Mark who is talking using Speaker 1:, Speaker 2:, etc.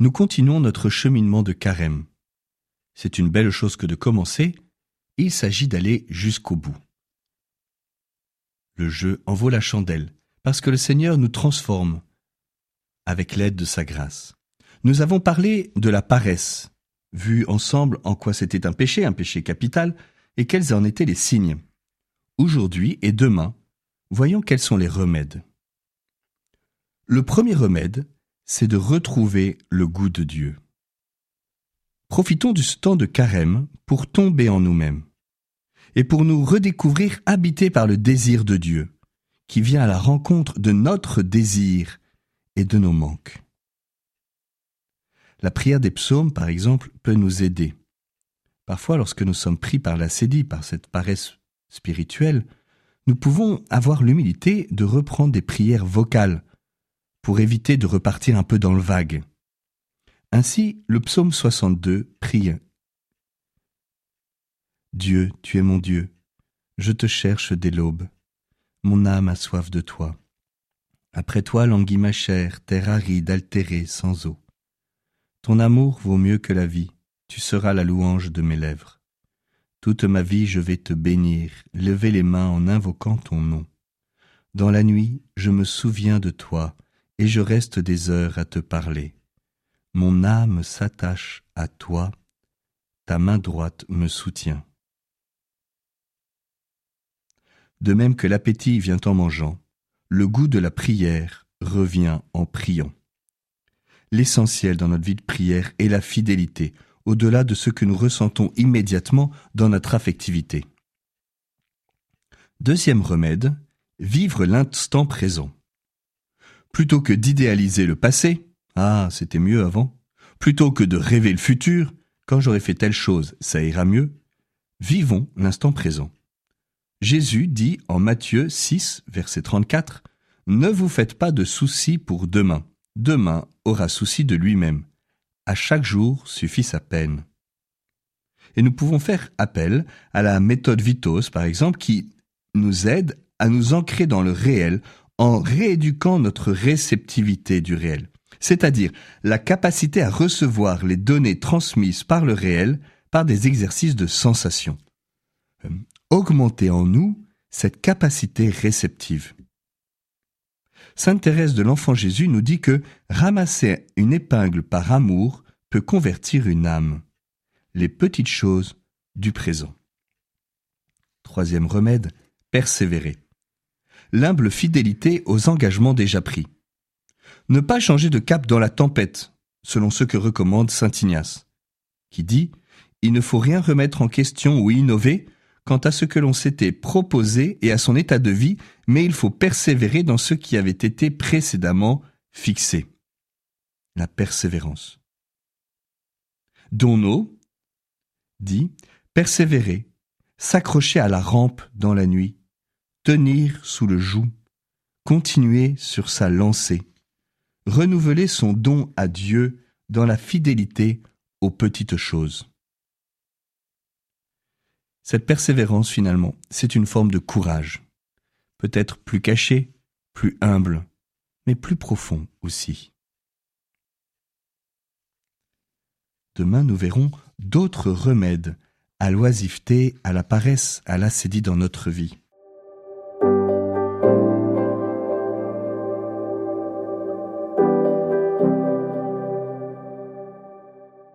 Speaker 1: nous continuons notre cheminement de carême. C'est une belle chose que de commencer, il s'agit d'aller jusqu'au bout. Le jeu en vaut la chandelle, parce que le Seigneur nous transforme avec l'aide de sa grâce. Nous avons parlé de la paresse, vu ensemble en quoi c'était un péché, un péché capital, et quels en étaient les signes. Aujourd'hui et demain, voyons quels sont les remèdes. Le premier remède, c'est de retrouver le goût de Dieu. Profitons du temps de carême pour tomber en nous-mêmes et pour nous redécouvrir habités par le désir de Dieu, qui vient à la rencontre de notre désir et de nos manques. La prière des psaumes, par exemple, peut nous aider. Parfois, lorsque nous sommes pris par la sédie, par cette paresse spirituelle, nous pouvons avoir l'humilité de reprendre des prières vocales pour éviter de repartir un peu dans le vague. Ainsi, le psaume 62 prie Dieu, tu es mon Dieu, je te cherche dès l'aube, mon âme a soif de toi. Après toi languit ma chair, terre aride, altérée, sans eau. Ton amour vaut mieux que la vie, tu seras la louange de mes lèvres. Toute ma vie je vais te bénir, lever les mains en invoquant ton nom. Dans la nuit, je me souviens de toi, et je reste des heures à te parler. Mon âme s'attache à toi, ta main droite me soutient. De même que l'appétit vient en mangeant, le goût de la prière revient en priant. L'essentiel dans notre vie de prière est la fidélité, au-delà de ce que nous ressentons immédiatement dans notre affectivité. Deuxième remède, vivre l'instant présent. Plutôt que d'idéaliser le passé, ah, c'était mieux avant, plutôt que de rêver le futur, quand j'aurai fait telle chose, ça ira mieux, vivons l'instant présent. Jésus dit en Matthieu 6, verset 34, Ne vous faites pas de soucis pour demain. Demain aura souci de lui-même. À chaque jour suffit sa peine. Et nous pouvons faire appel à la méthode Vitos, par exemple, qui nous aide à nous ancrer dans le réel en rééduquant notre réceptivité du réel, c'est-à-dire la capacité à recevoir les données transmises par le réel par des exercices de sensation. Euh, augmenter en nous cette capacité réceptive. Sainte Thérèse de l'Enfant Jésus nous dit que ramasser une épingle par amour peut convertir une âme. Les petites choses du présent. Troisième remède, persévérer. L'humble fidélité aux engagements déjà pris. Ne pas changer de cap dans la tempête, selon ce que recommande Saint Ignace, qui dit Il ne faut rien remettre en question ou innover quant à ce que l'on s'était proposé et à son état de vie, mais il faut persévérer dans ce qui avait été précédemment fixé. La persévérance. Donneau dit persévérer, s'accrocher à la rampe dans la nuit, tenir sous le joug, continuer sur sa lancée, renouveler son don à Dieu dans la fidélité aux petites choses. Cette persévérance, finalement, c'est une forme de courage, peut-être plus caché, plus humble, mais plus profond aussi. Demain, nous verrons d'autres remèdes à l'oisiveté, à la paresse, à l'acédie dans notre vie.